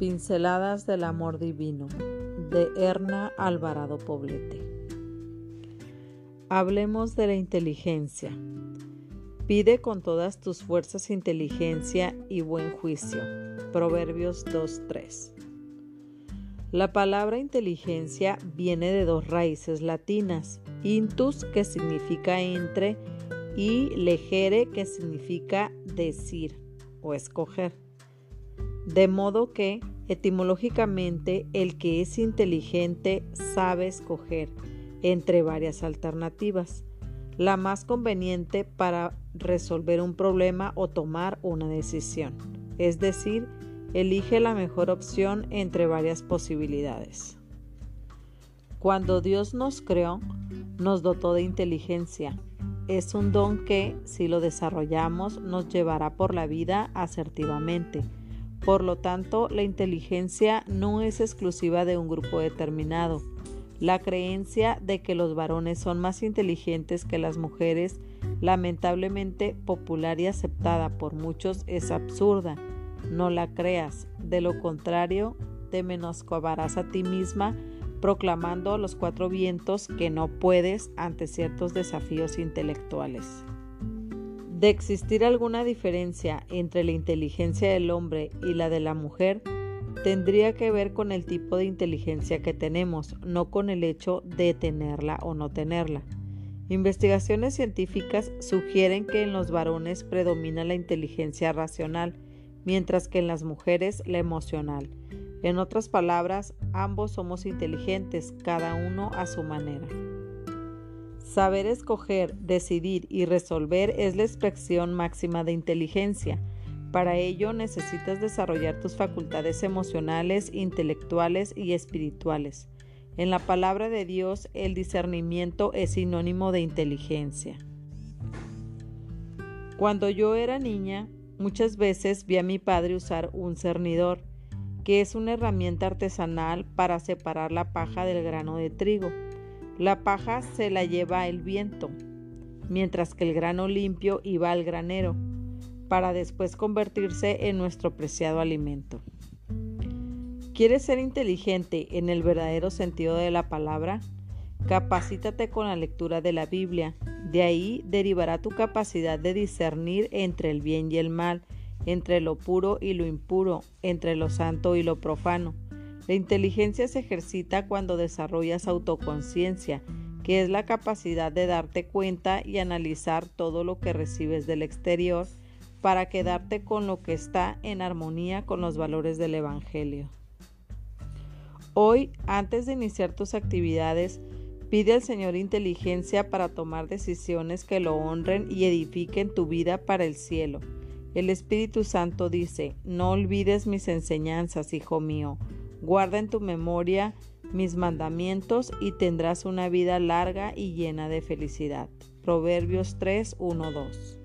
Pinceladas del Amor Divino de Erna Alvarado Poblete. Hablemos de la inteligencia. Pide con todas tus fuerzas inteligencia y buen juicio. Proverbios 2.3. La palabra inteligencia viene de dos raíces latinas, intus que significa entre y legere que significa decir o escoger. De modo que, etimológicamente, el que es inteligente sabe escoger entre varias alternativas, la más conveniente para resolver un problema o tomar una decisión. Es decir, elige la mejor opción entre varias posibilidades. Cuando Dios nos creó, nos dotó de inteligencia. Es un don que, si lo desarrollamos, nos llevará por la vida asertivamente por lo tanto, la inteligencia no es exclusiva de un grupo determinado. La creencia de que los varones son más inteligentes que las mujeres, lamentablemente popular y aceptada por muchos, es absurda. No la creas. De lo contrario, te menoscabarás a ti misma proclamando a los cuatro vientos que no puedes ante ciertos desafíos intelectuales. De existir alguna diferencia entre la inteligencia del hombre y la de la mujer, tendría que ver con el tipo de inteligencia que tenemos, no con el hecho de tenerla o no tenerla. Investigaciones científicas sugieren que en los varones predomina la inteligencia racional, mientras que en las mujeres la emocional. En otras palabras, ambos somos inteligentes, cada uno a su manera. Saber escoger, decidir y resolver es la expresión máxima de inteligencia. Para ello necesitas desarrollar tus facultades emocionales, intelectuales y espirituales. En la palabra de Dios, el discernimiento es sinónimo de inteligencia. Cuando yo era niña, muchas veces vi a mi padre usar un cernidor, que es una herramienta artesanal para separar la paja del grano de trigo. La paja se la lleva el viento, mientras que el grano limpio iba al granero, para después convertirse en nuestro preciado alimento. ¿Quieres ser inteligente en el verdadero sentido de la palabra? Capacítate con la lectura de la Biblia. De ahí derivará tu capacidad de discernir entre el bien y el mal, entre lo puro y lo impuro, entre lo santo y lo profano. La inteligencia se ejercita cuando desarrollas autoconciencia, que es la capacidad de darte cuenta y analizar todo lo que recibes del exterior para quedarte con lo que está en armonía con los valores del Evangelio. Hoy, antes de iniciar tus actividades, pide al Señor inteligencia para tomar decisiones que lo honren y edifiquen tu vida para el cielo. El Espíritu Santo dice, no olvides mis enseñanzas, hijo mío Guarda en tu memoria mis mandamientos y tendrás una vida larga y llena de felicidad. Proverbios 3, 1, 2.